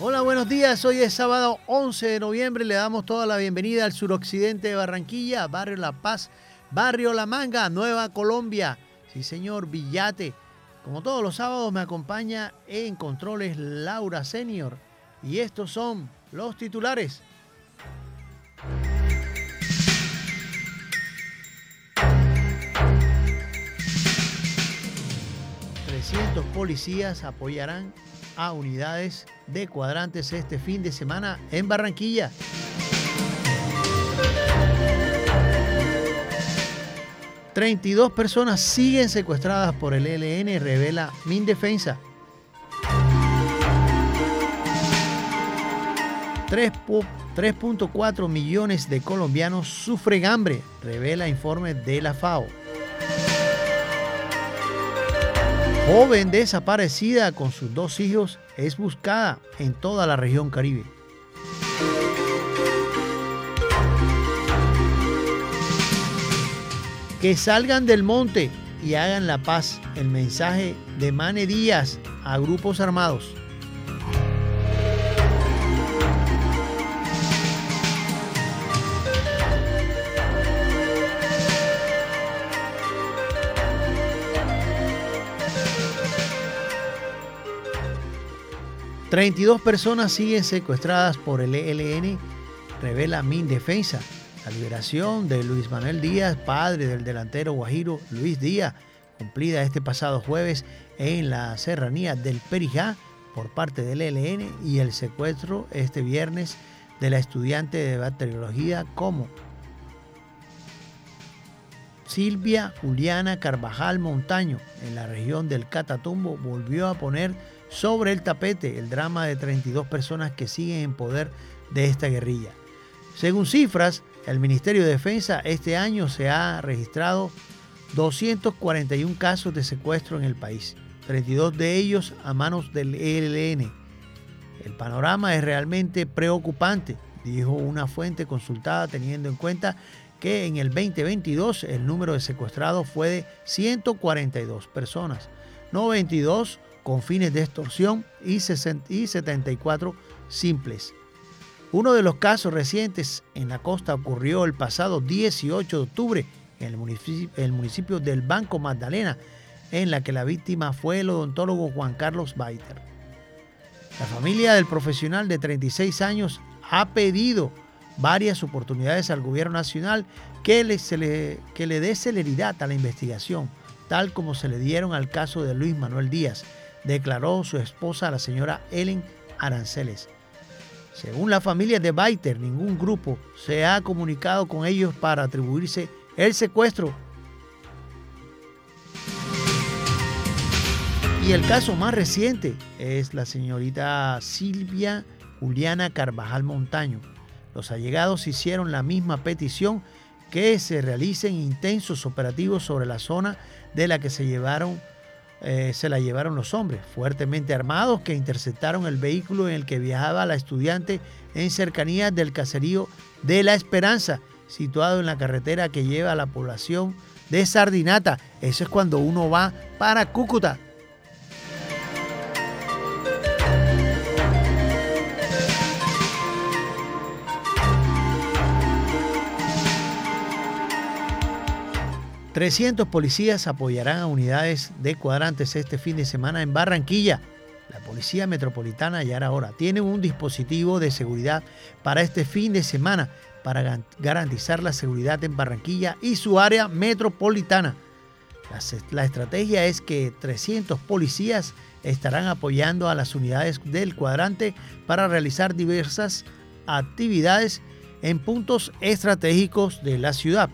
Hola, buenos días. Hoy es sábado 11 de noviembre. Le damos toda la bienvenida al suroccidente de Barranquilla, Barrio La Paz, Barrio La Manga, Nueva Colombia. Sí, señor, Villate. Como todos los sábados me acompaña en controles Laura Senior. Y estos son los titulares. 300 policías apoyarán a unidades de cuadrantes este fin de semana en Barranquilla. ...32 personas siguen secuestradas por el ELN, revela Mindefensa. 3.4 millones de colombianos sufren hambre, revela informe de la FAO. Joven desaparecida con sus dos hijos es buscada en toda la región caribe. Que salgan del monte y hagan la paz. El mensaje de Mane Díaz a grupos armados. 32 personas siguen secuestradas por el ELN, revela Mindefensa. La liberación de Luis Manuel Díaz, padre del delantero guajiro Luis Díaz, cumplida este pasado jueves en la serranía del Perijá por parte del ELN y el secuestro este viernes de la estudiante de bacteriología como Silvia Juliana Carvajal Montaño en la región del Catatumbo volvió a poner sobre el tapete el drama de 32 personas que siguen en poder de esta guerrilla. Según cifras, el Ministerio de Defensa este año se ha registrado 241 casos de secuestro en el país, 32 de ellos a manos del ELN. El panorama es realmente preocupante, dijo una fuente consultada teniendo en cuenta que en el 2022 el número de secuestrados fue de 142 personas, 92 con fines de extorsión y 74 simples. Uno de los casos recientes en la costa ocurrió el pasado 18 de octubre en el municipio, el municipio del Banco Magdalena, en la que la víctima fue el odontólogo Juan Carlos Baiter. La familia del profesional de 36 años ha pedido varias oportunidades al gobierno nacional que le, le, que le dé celeridad a la investigación, tal como se le dieron al caso de Luis Manuel Díaz, declaró su esposa, la señora Ellen Aranceles. Según la familia de Baiter, ningún grupo se ha comunicado con ellos para atribuirse el secuestro. Y el caso más reciente es la señorita Silvia Juliana Carvajal Montaño. Los allegados hicieron la misma petición que se realicen intensos operativos sobre la zona de la que se llevaron eh, se la llevaron los hombres, fuertemente armados, que interceptaron el vehículo en el que viajaba la estudiante en cercanías del caserío de La Esperanza, situado en la carretera que lleva a la población de Sardinata. Eso es cuando uno va para Cúcuta. 300 policías apoyarán a unidades de cuadrantes este fin de semana en Barranquilla. La Policía Metropolitana ya ahora tiene un dispositivo de seguridad para este fin de semana para garantizar la seguridad en Barranquilla y su área metropolitana. La, estrategia es que 300 policías estarán apoyando a las unidades del cuadrante para realizar diversas actividades en puntos estratégicos de la ciudad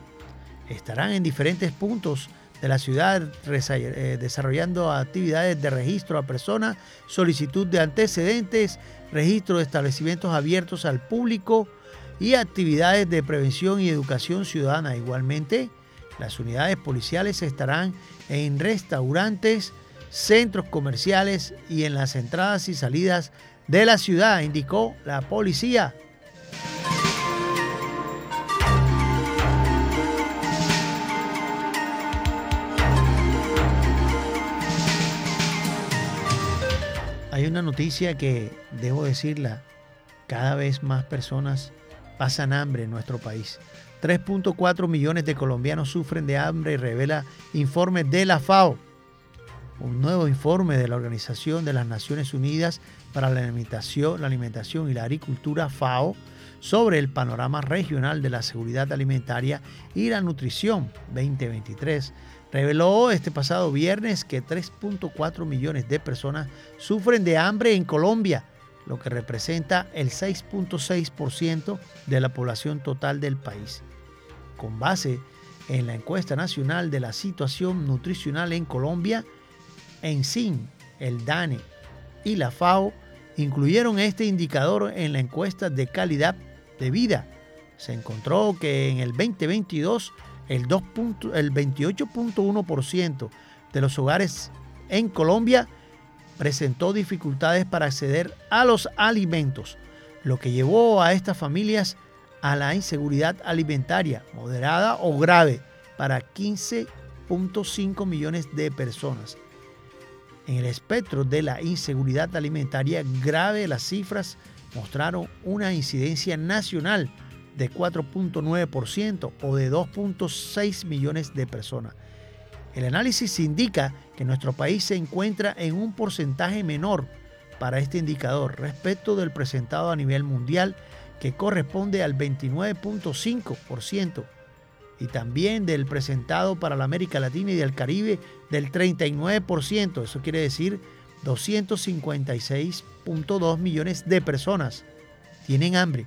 estarán en diferentes puntos de la ciudad eh, desarrollando actividades de registro a personas, solicitud de antecedentes, registro de establecimientos abiertos al público y actividades de prevención y educación ciudadana. Igualmente, las unidades policiales estarán en restaurantes, centros comerciales y en las entradas y salidas de la ciudad, indicó la policía. Una noticia que, debo decirla, cada vez más personas pasan hambre en nuestro país. 3.4 millones de colombianos sufren de hambre revela informe de la FAO. Un nuevo informe de la Organización de las Naciones Unidas para la alimentación y la Agricultura FAO sobre el panorama regional de la seguridad alimentaria y la nutrición 2023 reveló este pasado viernes que 3.4 millones de personas sufren de hambre en Colombia, lo que representa el 6.6% de la población total del país. Con base en la encuesta nacional de la situación nutricional en Colombia, en SIN, el DANE y la FAO incluyeron este indicador en la encuesta de calidad de vida. Se encontró que en el 2022 el, el 28.1% de los hogares en Colombia presentó dificultades para acceder a los alimentos, lo que llevó a estas familias a la inseguridad alimentaria moderada o grave para 15.5 millones de personas. En el espectro de la inseguridad alimentaria grave, las cifras mostraron una incidencia nacional de 4.9% o de 2.6 millones de personas. El análisis indica que nuestro país se encuentra en un porcentaje menor para este indicador respecto del presentado a nivel mundial que corresponde al 29.5% y también del presentado para la América Latina y del Caribe del 39%. Eso quiere decir 256.2 millones de personas tienen hambre.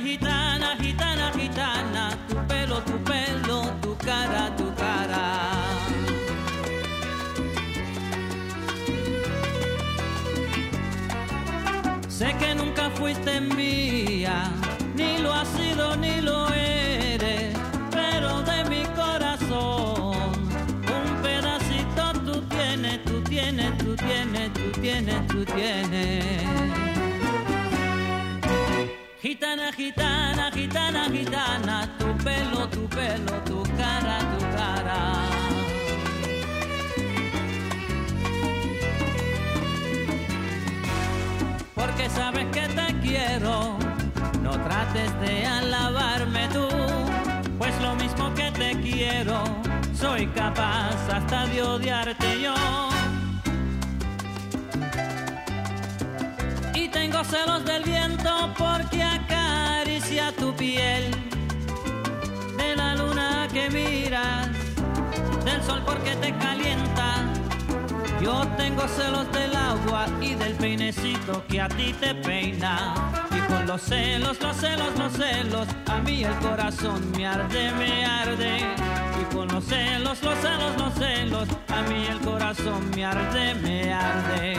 gitana, gitana, gitana, tu pelo, tu pelo, tu cara. gitana, gitana, gitana, tu pelo, tu pelo, tu cara, tu cara. Porque sabes que te quiero, no trates de alabarme tú, pues lo mismo que te quiero, soy capaz hasta de odiarte yo. Y tengo celos del porque miras, del sol porque te calienta. Yo tengo celos del agua y del peinecito que a ti te peina. Y con los celos, los celos, los celos, a mí el corazón me arde, me arde. Y con los celos, los celos, los celos, a mí el corazón me arde, me arde.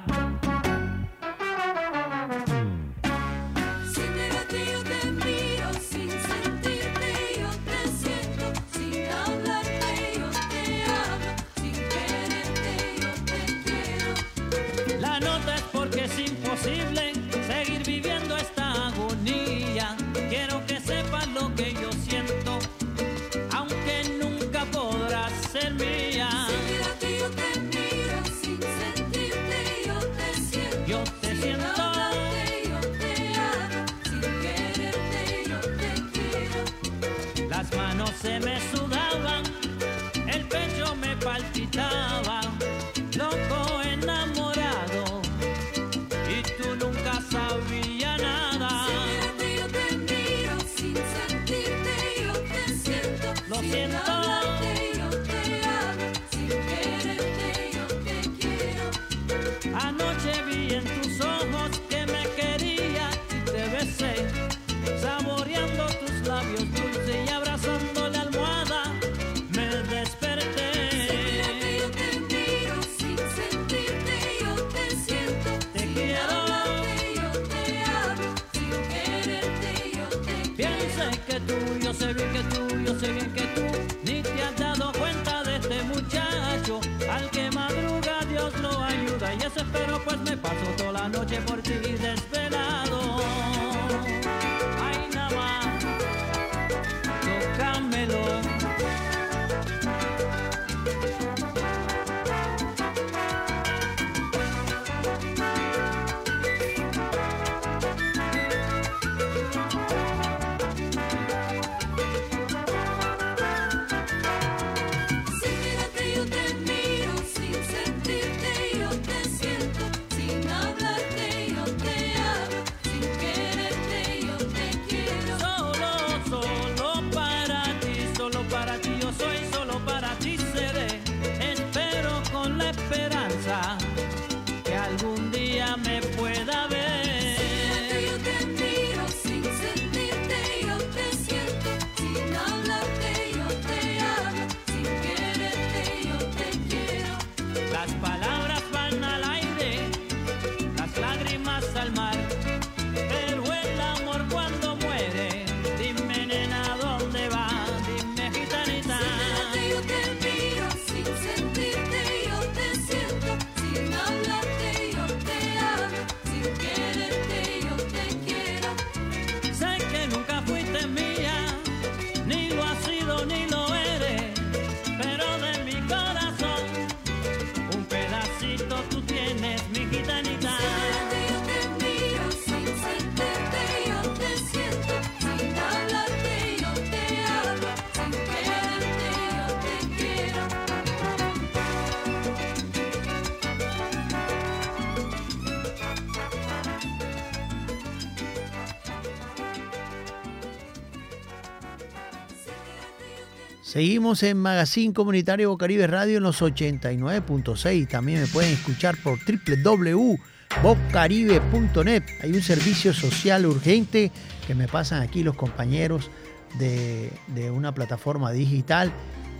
Seguimos en Magazine Comunitario Bocaribe Radio en los 89.6. También me pueden escuchar por www.bocaribe.net. Hay un servicio social urgente que me pasan aquí los compañeros de, de una plataforma digital.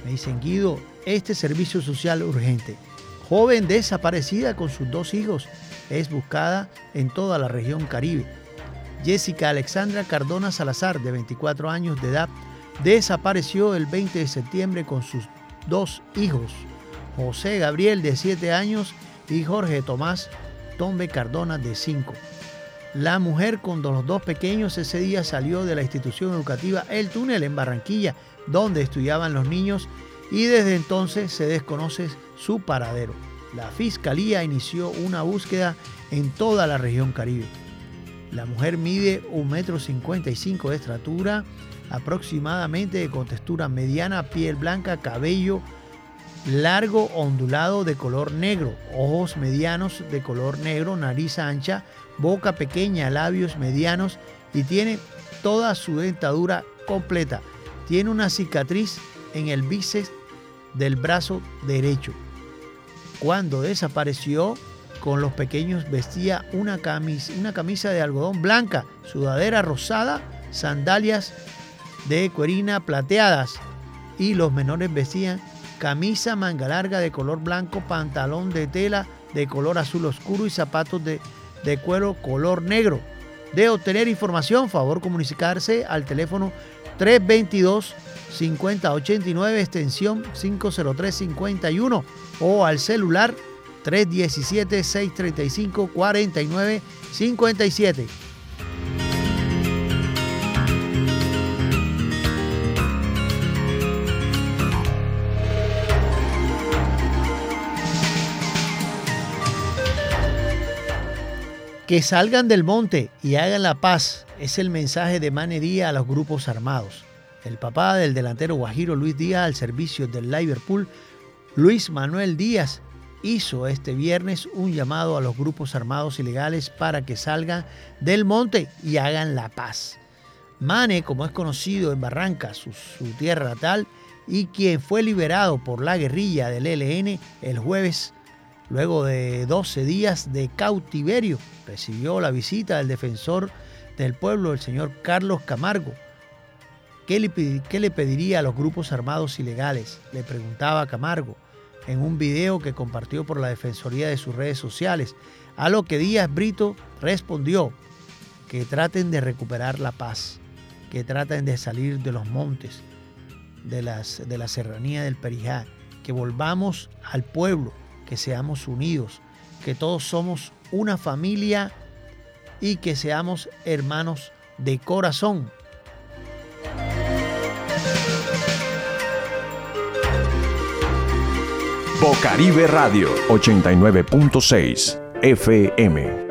Me dicen, Guido, este servicio social urgente. Joven desaparecida con sus dos hijos es buscada en toda la región Caribe. Jessica Alexandra Cardona Salazar, de 24 años de edad, desapareció el 20 de septiembre con sus dos hijos, José Gabriel de 7 años y Jorge Tomás Tombe Cardona de 5. La mujer con los dos pequeños ese día salió de la institución educativa El Túnel en Barranquilla, donde estudiaban los niños, y desde entonces se desconoce su paradero. La fiscalía inició una búsqueda en toda la región Caribe. La mujer mide 1,55 m de estatura, aproximadamente de contextura mediana, piel blanca, cabello largo, ondulado de color negro, ojos medianos de color negro, nariz ancha, boca pequeña, labios medianos y tiene toda su dentadura completa. Tiene una cicatriz en el bíceps del brazo derecho. Cuando desapareció, con los pequeños vestía una camisa, una camisa de algodón blanca, sudadera rosada, sandalias de cuerina plateadas y los menores vestían camisa manga larga de color blanco, pantalón de tela de color azul oscuro y zapatos de, de cuero color negro. De obtener información, favor comunicarse al teléfono 322 5089 extensión 50351 o al celular 317-635-4957. Que salgan del monte y hagan la paz es el mensaje de Manería a los grupos armados. El papá del delantero Guajiro Luis Díaz al servicio del Liverpool, Luis Manuel Díaz, hizo este viernes un llamado a los grupos armados ilegales para que salgan del monte y hagan la paz. Mane, como es conocido en Barranca, su, su tierra natal, y quien fue liberado por la guerrilla del ELN el jueves, Luego de 12 días de cautiverio, recibió la visita del defensor del pueblo, el señor Carlos Camargo. ¿Qué le, pediría a los grupos armados ilegales? Le preguntaba Camargo en un video que compartió por la Defensoría de sus redes sociales, a lo que Díaz Brito respondió que traten de recuperar la paz, que traten de salir de los montes, de, las, de la serranía del Perijá, que volvamos al pueblo, que seamos unidos, que todos somos una familia y que seamos hermanos de corazón. Bocaribe Radio 89.6 FM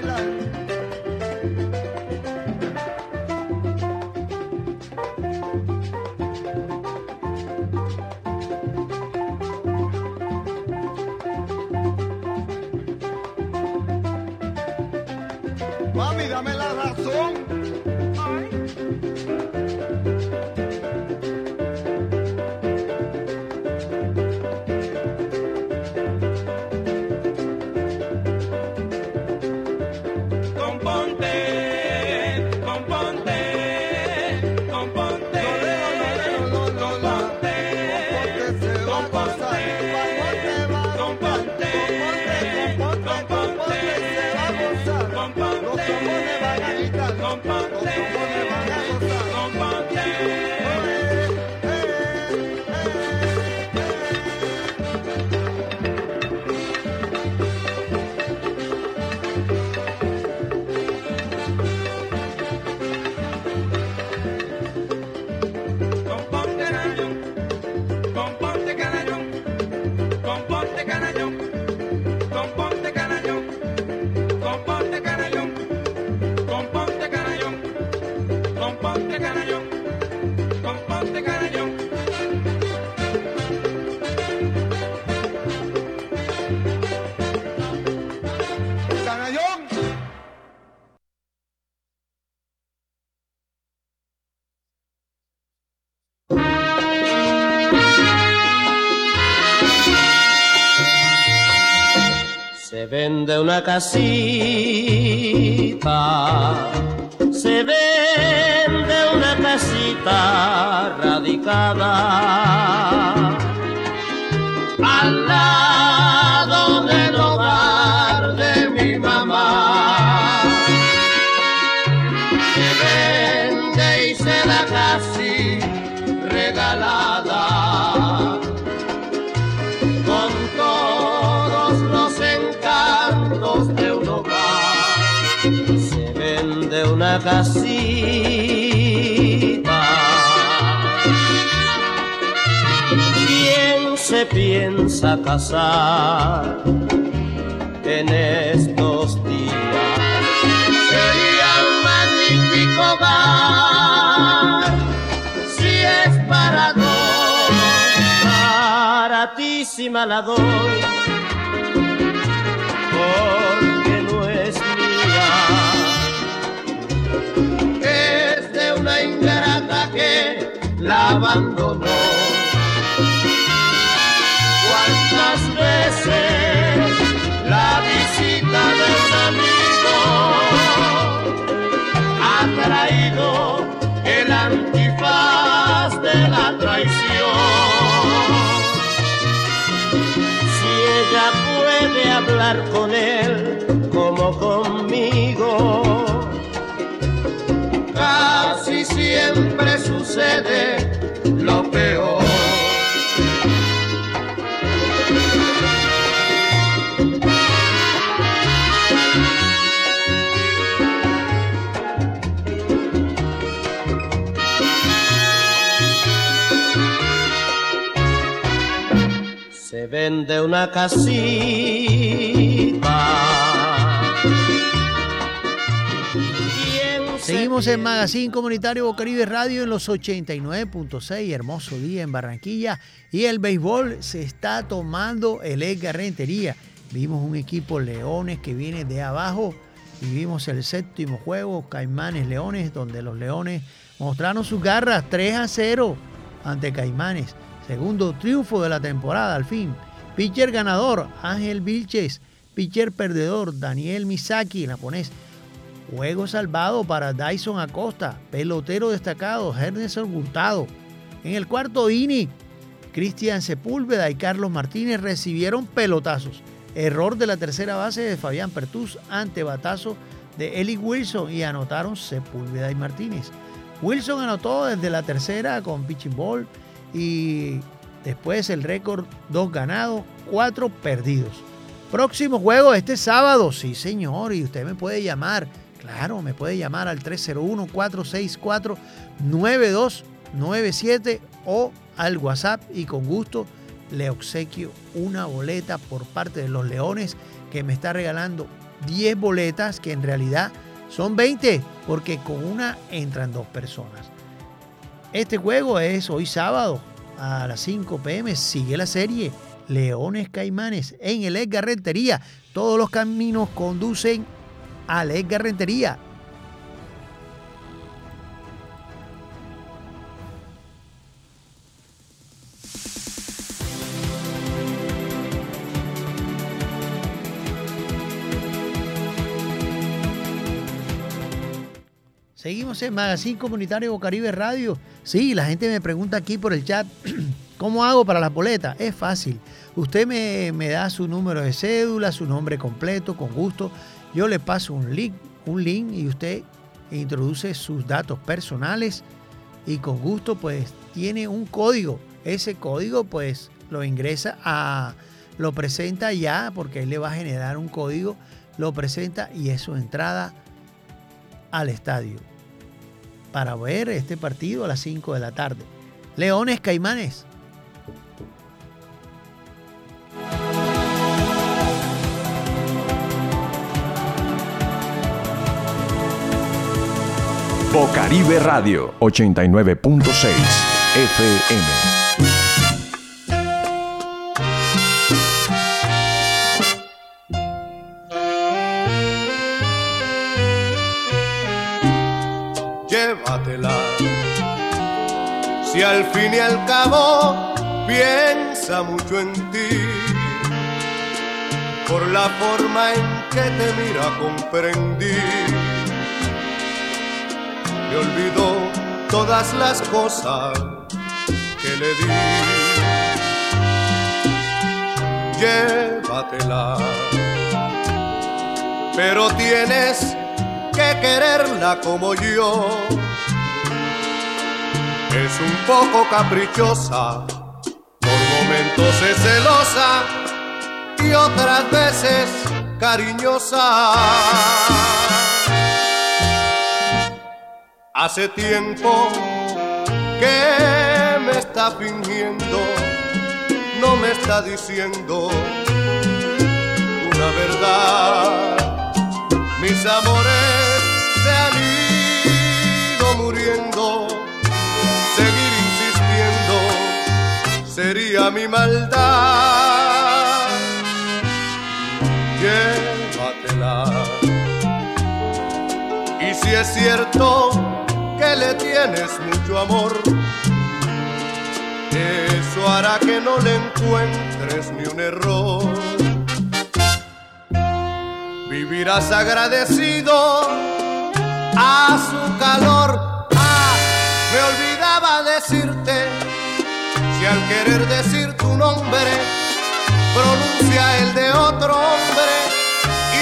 una casita, se vende una casita radicada. piensa casar en estos días. Sería un magnífico bar si es para dos. Baratísima la doy porque no es mía. Es de una ingrata que la abandonó. Puede Vende una casita. ¿Quién se Seguimos en? Magazine Comunitario Bocaribe Radio en los 89.6, hermoso día en Barranquilla. Y el béisbol se está tomando el Edgar Rentería. Vimos un equipo Leones que viene de abajo y vimos el séptimo juego, Caimanes Leones, donde los Leones mostraron sus garras 3 a 0 ante Caimanes. Segundo triunfo de la temporada al fin. Pitcher ganador, Ángel Vilches. Pitcher perdedor, Daniel Misaki, japonés. Juego salvado para Dyson Acosta, pelotero destacado, Ernesto Hurtado. En el cuarto inning, Cristian Sepúlveda y Carlos Martínez recibieron pelotazos. Error de la tercera base de Fabián Pertús ante batazo de Eli Wilson y anotaron Sepúlveda y Martínez. Wilson anotó desde la tercera con pitching ball y después el récord dos ganados, cuatro perdidos. Próximo juego este sábado, sí señor, y usted me puede llamar, claro, me puede llamar al 301-464-9297 o al WhatsApp y con gusto le obsequio una boleta por parte de los Leones que me está regalando 10 boletas que en realidad son 20 porque con una entran dos personas. Este juego es hoy sábado a las 5 pm. Sigue la serie Leones Caimanes en el Edgar Rentería. Todos los caminos conducen al Edgar Rentería. Seguimos en Magazine Comunitario Bocaribe Radio. Sí, la gente me pregunta aquí por el chat, ¿cómo hago para las boletas? Es fácil. Usted me, me da su número de cédula, su nombre completo, con gusto. Yo le paso un link, un link y usted introduce sus datos personales y con gusto pues tiene un código. Ese código pues lo ingresa a, lo presenta ya porque él le va a generar un código, lo presenta y es su entrada al estadio para ver este partido a las 5 de la tarde. Leones Caimanes. Bocaribe Radio 89.6 FM. Si al fin y al cabo piensa mucho en ti, por la forma en que te mira comprendí. Me olvidó todas las cosas que le di. Llévatela, pero tienes que quererla como yo. Es un poco caprichosa, por momentos es celosa y otras veces cariñosa. Hace tiempo que me está fingiendo, no me está diciendo una verdad. Mis amores sería mi maldad. Llévatela. Y si es cierto que le tienes mucho amor, para que no le encuentres ni un error. Vivirás agradecido a su calor. Ah, me olvidaba decirte, si al querer decir tu nombre pronuncia el de otro hombre,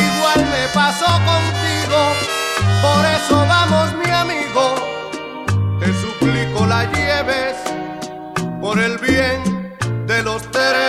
igual me pasó contigo. Por eso vamos, mi amigo, te suplico la lleves por el bien de los tres.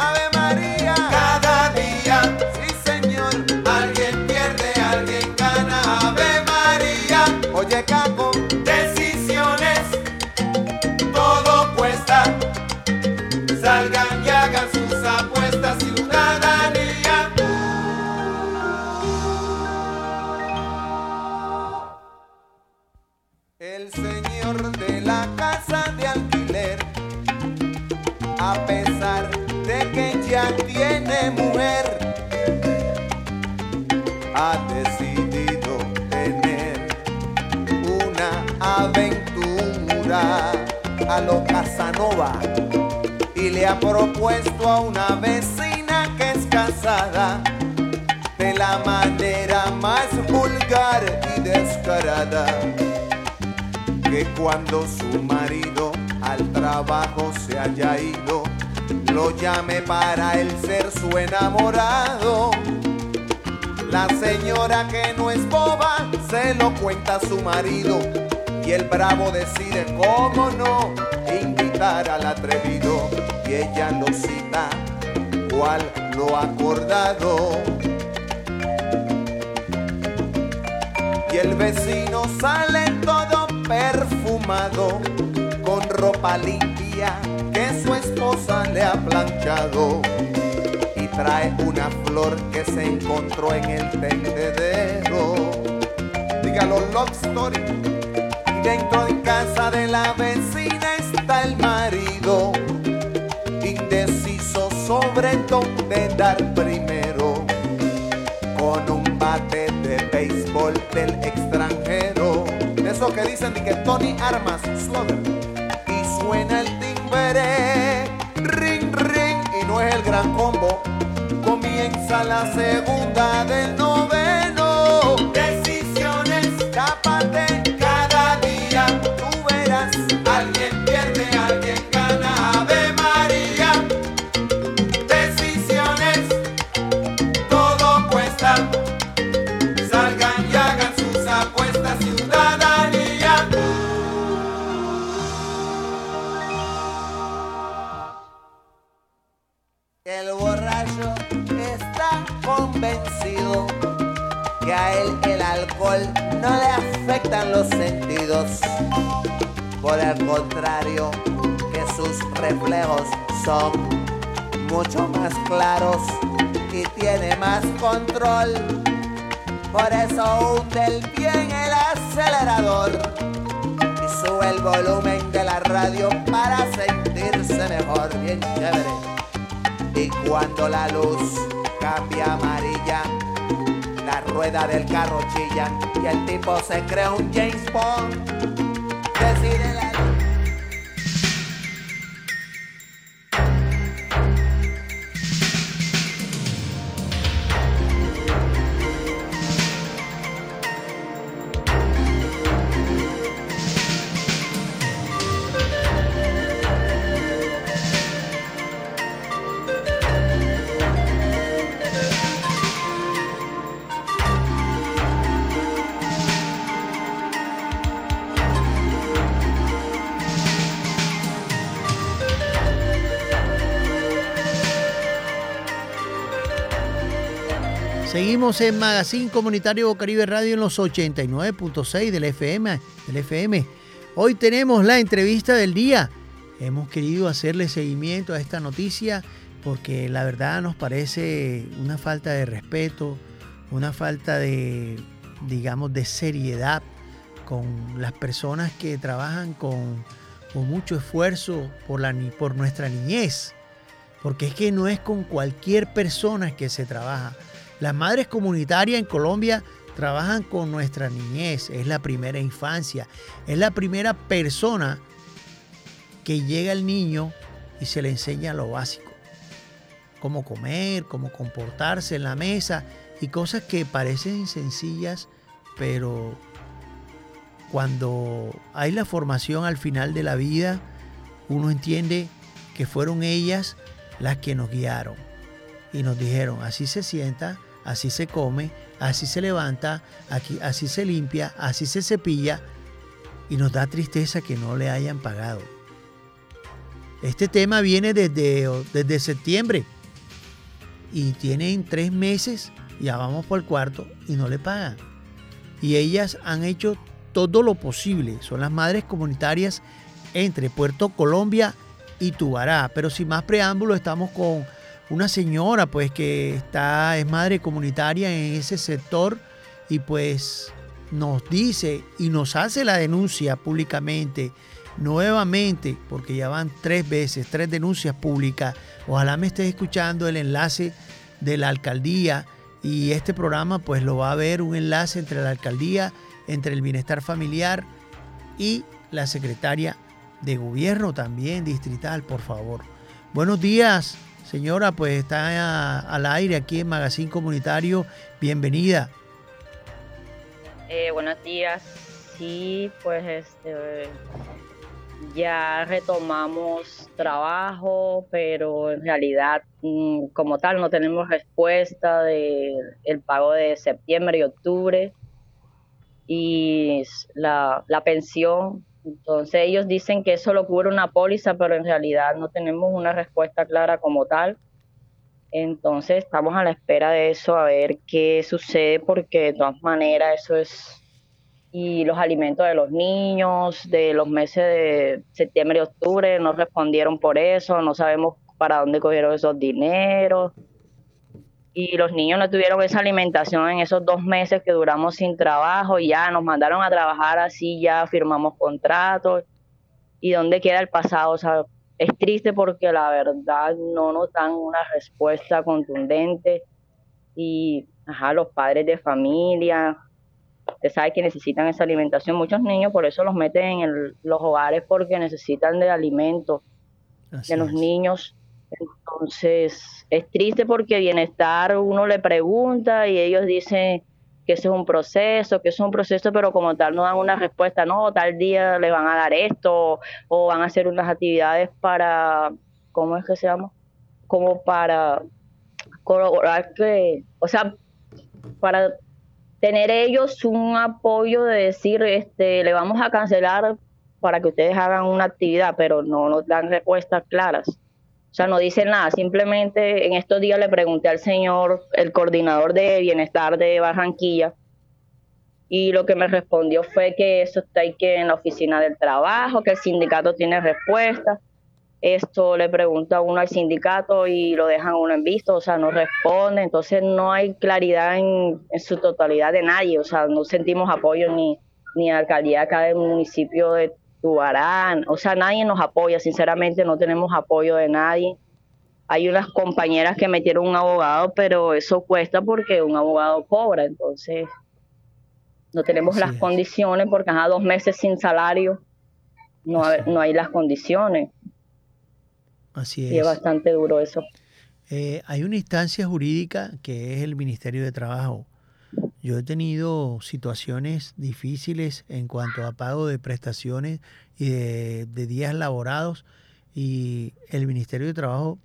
mujer, ha decidido tener una aventura a lo Casanova y le ha propuesto a una vecina que es casada de la manera más vulgar y descarada que cuando su marido al trabajo se haya ido, lo llame para él ser su enamorado. La señora que no es boba se lo cuenta a su marido y el bravo decide cómo no invitar al atrevido y ella lo cita cual lo acordado. Y el vecino sale todo perfumado con ropa limpia que su le ha planchado y trae una flor que se encontró en el tendedero. Dígalo, love story. Y dentro de casa de la vecina está el marido, indeciso sobre dónde dar primero, con un bate de béisbol del extranjero. Eso que dicen de que Tony Armas, Slugger, y suena el timbre, la segunda del. Contrario, que sus reflejos son mucho más claros y tiene más control. Por eso hunde el bien el acelerador y sube el volumen de la radio para sentirse mejor, bien chévere. Y cuando la luz cambia amarilla, la rueda del carro chilla y el tipo se crea un James Bond. Decide Seguimos en Magazine Comunitario Bocaribe Radio en los 89.6 del FM, del FM. Hoy tenemos la entrevista del día. Hemos querido hacerle seguimiento a esta noticia porque la verdad nos parece una falta de respeto, una falta de, digamos, de seriedad con las personas que trabajan con, con mucho esfuerzo por, la, por nuestra niñez. Porque es que no es con cualquier persona que se trabaja. Las madres comunitarias en Colombia trabajan con nuestra niñez, es la primera infancia, es la primera persona que llega al niño y se le enseña lo básico, cómo comer, cómo comportarse en la mesa y cosas que parecen sencillas, pero cuando hay la formación al final de la vida, uno entiende que fueron ellas las que nos guiaron y nos dijeron, así se sienta, así se come, así se levanta, aquí, así se limpia, así se cepilla y nos da tristeza que no le hayan pagado. Este tema viene desde, desde septiembre y tienen tres meses, ya vamos por el cuarto y no le pagan. Y ellas han hecho todo lo posible, son las madres comunitarias entre Puerto Colombia y Tubará. Pero sin más preámbulo, estamos con una señora pues que está, es madre comunitaria en ese sector y pues nos dice y nos hace la denuncia públicamente nuevamente, porque ya van tres veces, tres denuncias públicas. Ojalá me estés escuchando el enlace de la alcaldía y este programa pues lo va a ver un enlace entre la alcaldía, entre el bienestar familiar y la secretaria de gobierno también distrital, por favor. Buenos días, señora, pues está al aire aquí en Magazine Comunitario. Bienvenida. Eh, buenos días. Sí, pues este, ya retomamos trabajo, pero en realidad mm, como tal no tenemos respuesta del el pago de septiembre y octubre y la, la pensión. Entonces ellos dicen que eso lo cubre una póliza, pero en realidad no tenemos una respuesta clara como tal. Entonces estamos a la espera de eso, a ver qué sucede, porque de todas maneras eso es... Y los alimentos de los niños de los meses de septiembre y octubre no respondieron por eso, no sabemos para dónde cogieron esos dineros. Y los niños no tuvieron esa alimentación en esos dos meses que duramos sin trabajo y ya nos mandaron a trabajar así, ya firmamos contratos. ¿Y dónde queda el pasado? O sea, es triste porque la verdad no nos dan una respuesta contundente y ajá, los padres de familia, usted sabe que necesitan esa alimentación, muchos niños por eso los meten en el- los hogares porque necesitan de alimentos Así de los es. niños. Entonces, es triste porque bienestar uno le pregunta y ellos dicen que eso es un proceso, que es un proceso, pero como tal no dan una respuesta, no, tal día le van a dar esto o van a hacer unas actividades para, ¿cómo es que se llama? Como para colaborar que, o sea, para tener ellos un apoyo de decir, este, le vamos a cancelar para que ustedes hagan una actividad, pero no nos dan respuestas claras. O sea, no dicen nada, simplemente en estos días le pregunté al señor, el coordinador de bienestar de Barranquilla, y lo que me respondió fue que eso está ahí que en la oficina del trabajo, que el sindicato tiene respuesta. Esto le pregunta uno al sindicato y lo dejan uno en visto, o sea, no responde, entonces no hay claridad en, en su totalidad de nadie, o sea, no sentimos apoyo ni, ni alcaldía acá del municipio de Tubarán, o sea, nadie nos apoya, sinceramente no tenemos apoyo de nadie. Hay unas compañeras que metieron un abogado, pero eso cuesta porque un abogado cobra, entonces no tenemos Así las es. condiciones porque ajá, dos meses sin salario, no, hay- no hay las condiciones. Así Y es es. bastante duro eso. Eh, hay una instancia jurídica que es el Ministerio de Trabajo. Yo he tenido situaciones difíciles en cuanto a pago de prestaciones y de, días laborados y el Ministerio de Trabajo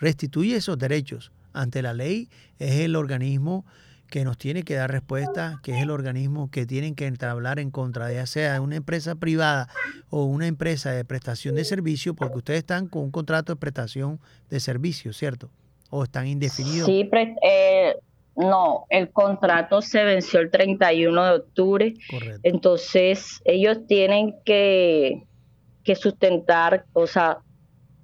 restituye esos derechos. Ante la ley es el organismo que nos tiene que dar respuesta, que es el organismo que tienen que entablar en contra de ya sea una empresa privada o una empresa de prestación de servicio, porque ustedes están con un contrato de prestación de servicio, ¿cierto? O están indefinidos. Sí, eh, No, el contrato se venció el 31 de octubre, Correcto. entonces ellos tienen que, que sustentar, o sea,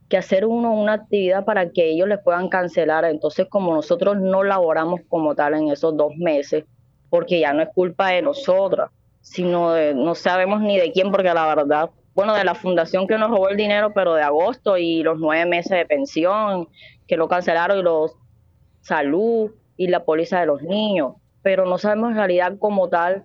que hacer uno una actividad para que ellos les puedan cancelar. Entonces, como nosotros no laboramos como tal en esos dos meses, porque ya no es culpa de nosotras, sino de, no sabemos ni de quién, porque la verdad, bueno, de la fundación que nos robó el dinero, pero de agosto y los nueve meses de pensión que lo cancelaron y los salud y la póliza de los niños, pero no sabemos en realidad como tal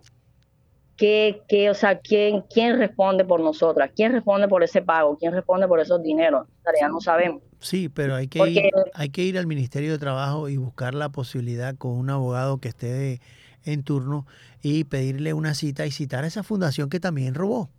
qué, qué, o sea, quién, quién responde por nosotras, quién responde por ese pago, quién responde por esos dineros, en realidad no sabemos. Sí, pero hay que, Porque- ir, hay que ir al Ministerio de Trabajo y buscar la posibilidad con un abogado que esté de- en turno y pedirle una cita y citar a esa fundación que también robó,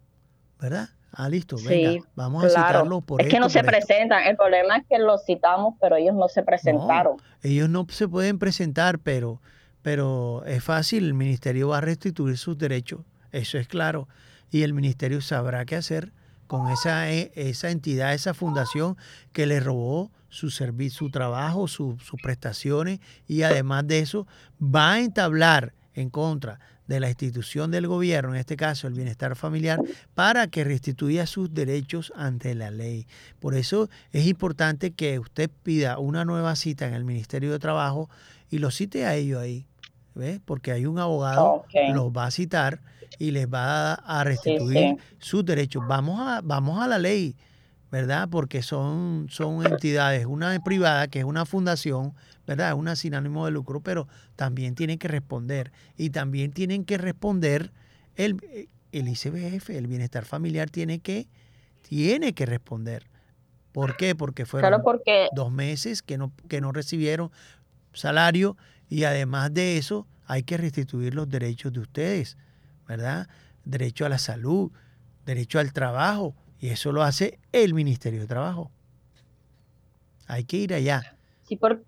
¿verdad? Ah, listo, venga, Sí, vamos a claro. citarlo por es que no se esto. presentan, el problema es que los citamos, pero ellos no se presentaron. Ellos no se pueden presentar, pero, pero es fácil, el ministerio va a restituir sus derechos, eso es claro, y el ministerio sabrá qué hacer con esa, eh, esa entidad, esa fundación que le robó su servicio, su trabajo, su- sus prestaciones, y además de eso va a entablar en contra de la institución del gobierno, en este caso el bienestar familiar, para que restituya sus derechos ante la ley. Por eso es importante que usted pida una nueva cita en el Ministerio de Trabajo y lo cite a ellos ahí, ¿ves? Porque hay un abogado, Ok. los va a citar y les va a Sí, restituir sí. sus derechos. Vamos a, vamos a la ley, ¿verdad? Porque son, son entidades, una privada que es una fundación, ¿verdad? Una sin ánimo de lucro, pero también tienen que responder. Y también tienen que responder el, el ICBF, el bienestar familiar tiene que, tiene que responder. ¿Por qué? Porque fueron Claro, porque dos meses que no, que no recibieron salario y además de eso hay que restituir los derechos de ustedes, ¿verdad? Derecho a la salud, derecho al trabajo y eso lo hace el Ministerio de Trabajo. Hay que ir allá. Sí, por,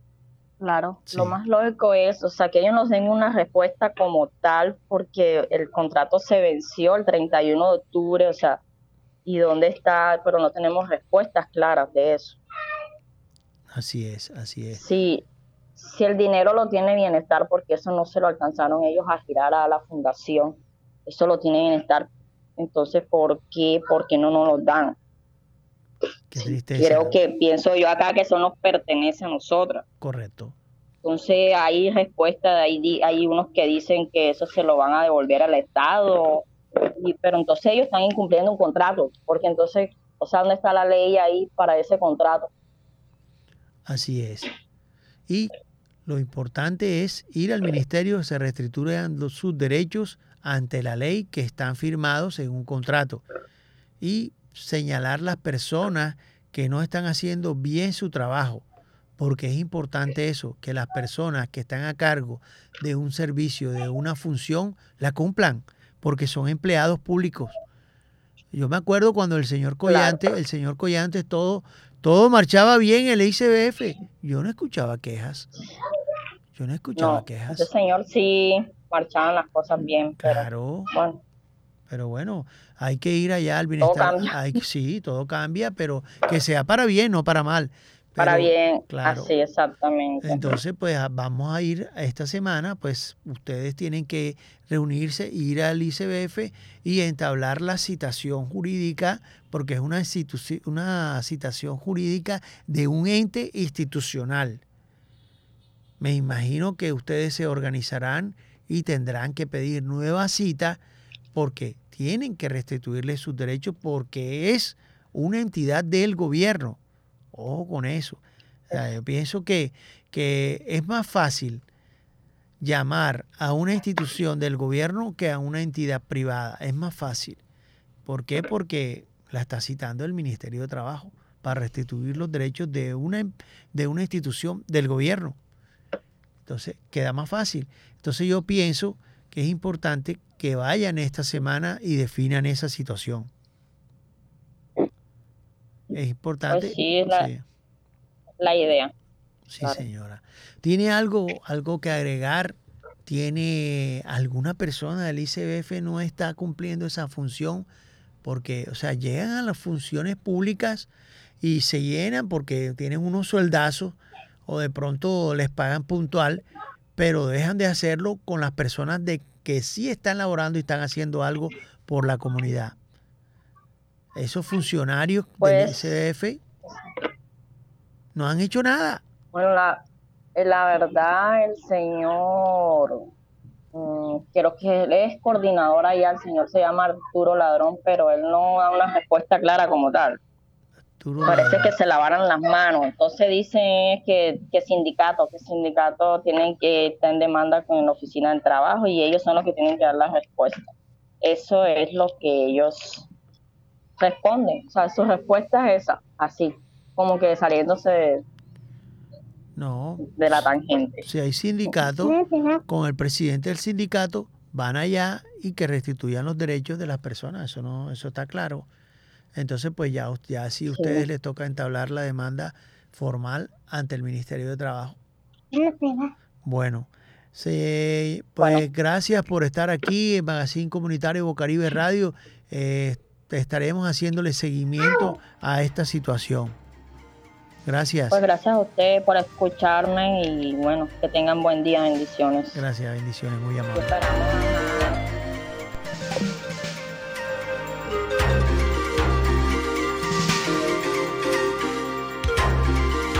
claro, Sí. lo más lógico es, o sea, que ellos nos den una respuesta como tal, porque el contrato se venció el 31 de octubre, o sea, ¿y dónde está? Pero no tenemos respuestas claras de eso. Así es, así es. Si, si el dinero lo tiene bienestar, porque eso no se lo alcanzaron ellos a girar a la fundación, eso lo tiene bienestar, entonces, ¿por qué, por qué no nos lo dan? Qué. Creo que pienso yo acá que eso nos pertenece a nosotras. Correcto. Entonces hay respuestas, hay, hay unos que dicen que eso se lo van a devolver al Estado, y, pero entonces ellos están incumpliendo un contrato, porque entonces, o sea, ¿dónde está la ley ahí para ese contrato? Así es. Y lo importante es ir al ministerio, se reestructuran sus derechos ante la ley que están firmados en un contrato y señalar las personas que no están haciendo bien su trabajo, porque es importante eso, que las personas que están a cargo de un servicio, de una función, la cumplan, porque son empleados públicos. Yo me acuerdo cuando el señor Collante, el señor Collante, todo, todo marchaba bien en el ICBF. Yo no escuchaba quejas. Yo no escuchaba No, quejas. ese señor sí marchaban las cosas bien, pero Claro, bueno, pero bueno, hay que ir allá al bienestar. cambia. Hay que- sí, todo cambia, pero que sea para bien, no para mal. para bien, claro. así exactamente. Entonces, pues a- vamos a ir esta semana, pues ustedes tienen que reunirse, ir al ICBF y entablar la citación jurídica, porque es una, una citación jurídica de un ente institucional. Me imagino que ustedes se organizarán y tendrán que pedir nueva cita porque tienen que restituirle sus derechos porque es una entidad del gobierno. Ojo con eso. O sea, yo pienso que, que es más fácil llamar a una institución del gobierno que a una entidad privada. Es más fácil. ¿Por qué? Porque la está citando el Ministerio de Trabajo para restituir los derechos de una, de una institución del gobierno. Entonces, queda más fácil. Entonces yo pienso que es importante que vayan esta semana y definan esa situación. Es importante. Pues sí, es la- sí. La idea. Sí, Claro. señora. ¿Tiene algo, algo que agregar? ¿Tiene alguna persona del ICBF no está cumpliendo esa función? Porque, o sea, llegan a las funciones públicas y se llenan porque tienen unos sueldazos o de pronto les pagan puntual, pero dejan de hacerlo con las personas de que sí están laborando y están haciendo algo por la comunidad. Esos funcionarios Pues- del ICDF no han hecho nada. Bueno, la, eh, la verdad, el señor, mm, creo que él es coordinador allá, el señor se llama Arturo Ladrón, pero él no da una respuesta clara como tal. Parece que se lavaran las manos. Entonces dicen que, que sindicato, que sindicato tienen que estar en demanda con la oficina del trabajo y ellos son los que tienen que dar la respuesta. Eso es lo que ellos responden. O sea, su respuesta es esa, así, como que saliéndose de, No, de la tangente. si hay sindicato, con el presidente del sindicato, van allá y que restituyan los derechos de las personas. Eso no, eso está claro. Entonces, pues ya, ya si a ustedes les toca entablar la demanda formal ante el Ministerio de Trabajo. Bueno, se- pues Bueno. gracias por estar aquí en Magazine Comunitario Bocaribe Radio. Eh, estaremos haciéndole seguimiento a esta situación. Gracias. Pues gracias a ustedes por escucharme y bueno, que tengan buen día, bendiciones. Gracias, bendiciones, muy amable.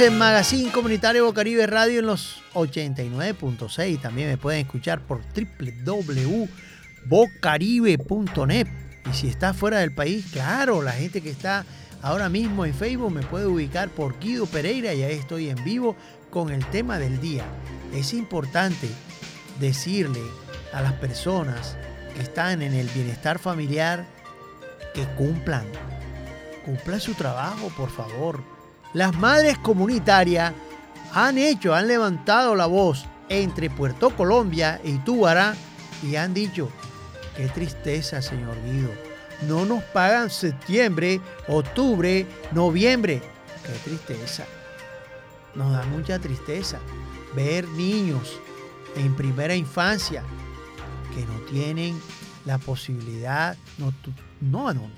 En Magazine Comunitario Bocaribe Radio en los 89.6. También me pueden escuchar por www.bocaribe.net. Y si estás fuera del país, claro, la gente que está ahora mismo en Facebook me puede ubicar por Guido Pereira. Ya estoy en vivo con el tema del día. Es importante decirle a las personas que están en el bienestar familiar que cumplan. Cumplan su trabajo, por favor. Las madres comunitarias han hecho, han levantado la voz entre Puerto Colombia y Túbara y han dicho, qué tristeza, señor Guido. No nos pagan septiembre, octubre, noviembre. Qué tristeza. Nos da mucha tristeza ver niños en primera infancia que no tienen la posibilidad, no, no, no,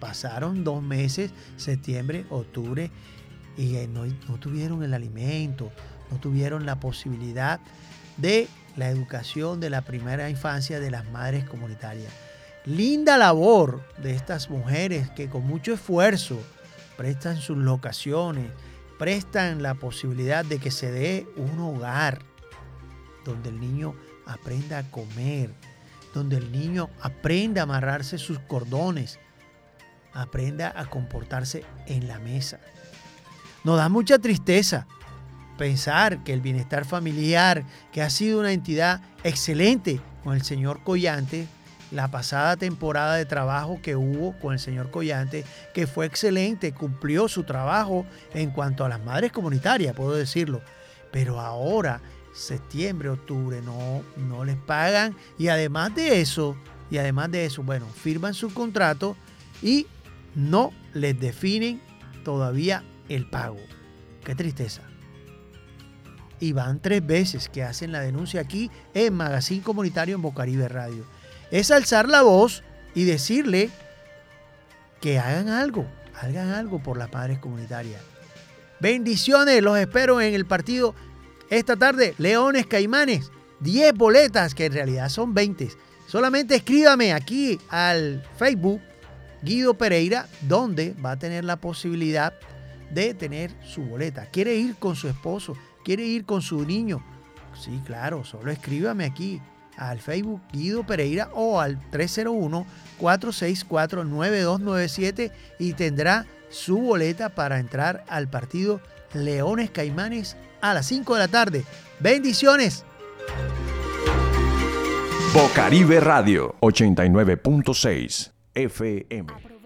pasaron dos meses, septiembre, octubre, y eh, no, no tuvieron el alimento, no tuvieron la posibilidad de la educación de la primera infancia de las madres comunitarias. Linda labor de estas mujeres que con mucho esfuerzo prestan sus locaciones, prestan la posibilidad de que se dé un hogar donde el niño aprenda a comer, donde el niño aprenda a amarrarse sus cordones, aprenda a comportarse en la mesa. Nos da mucha tristeza pensar que el bienestar familiar, que ha sido una entidad excelente con el señor Collante, la pasada temporada de trabajo que hubo con el señor Collante, que fue excelente, cumplió su trabajo en cuanto a las madres comunitarias, puedo decirlo. Pero ahora, septiembre, octubre, no, no les pagan. Y además de eso, y además de eso, bueno, firman su contrato y no les definen todavía el pago. Qué tristeza. Y van tres veces que hacen la denuncia aquí en Magazine Comunitario en Bocaribe Radio. Es alzar la voz y decirle que hagan algo, hagan algo por las madres comunitarias. Bendiciones, los espero en el partido esta tarde. Leones Caimanes, 10 boletas, que en realidad son 20. Solamente escríbame aquí al Facebook Guido Pereira, donde va a tener la posibilidad de tener su boleta. ¿Quiere ir con su esposo? ¿Quiere ir con su niño? Sí, claro, solo escríbame aquí al Facebook Guido Pereira o al 301-464-9297 y tendrá su boleta para entrar al partido Leones Caimanes a las 5 de la tarde. Bendiciones. Bocaribe Radio 89.6 FM.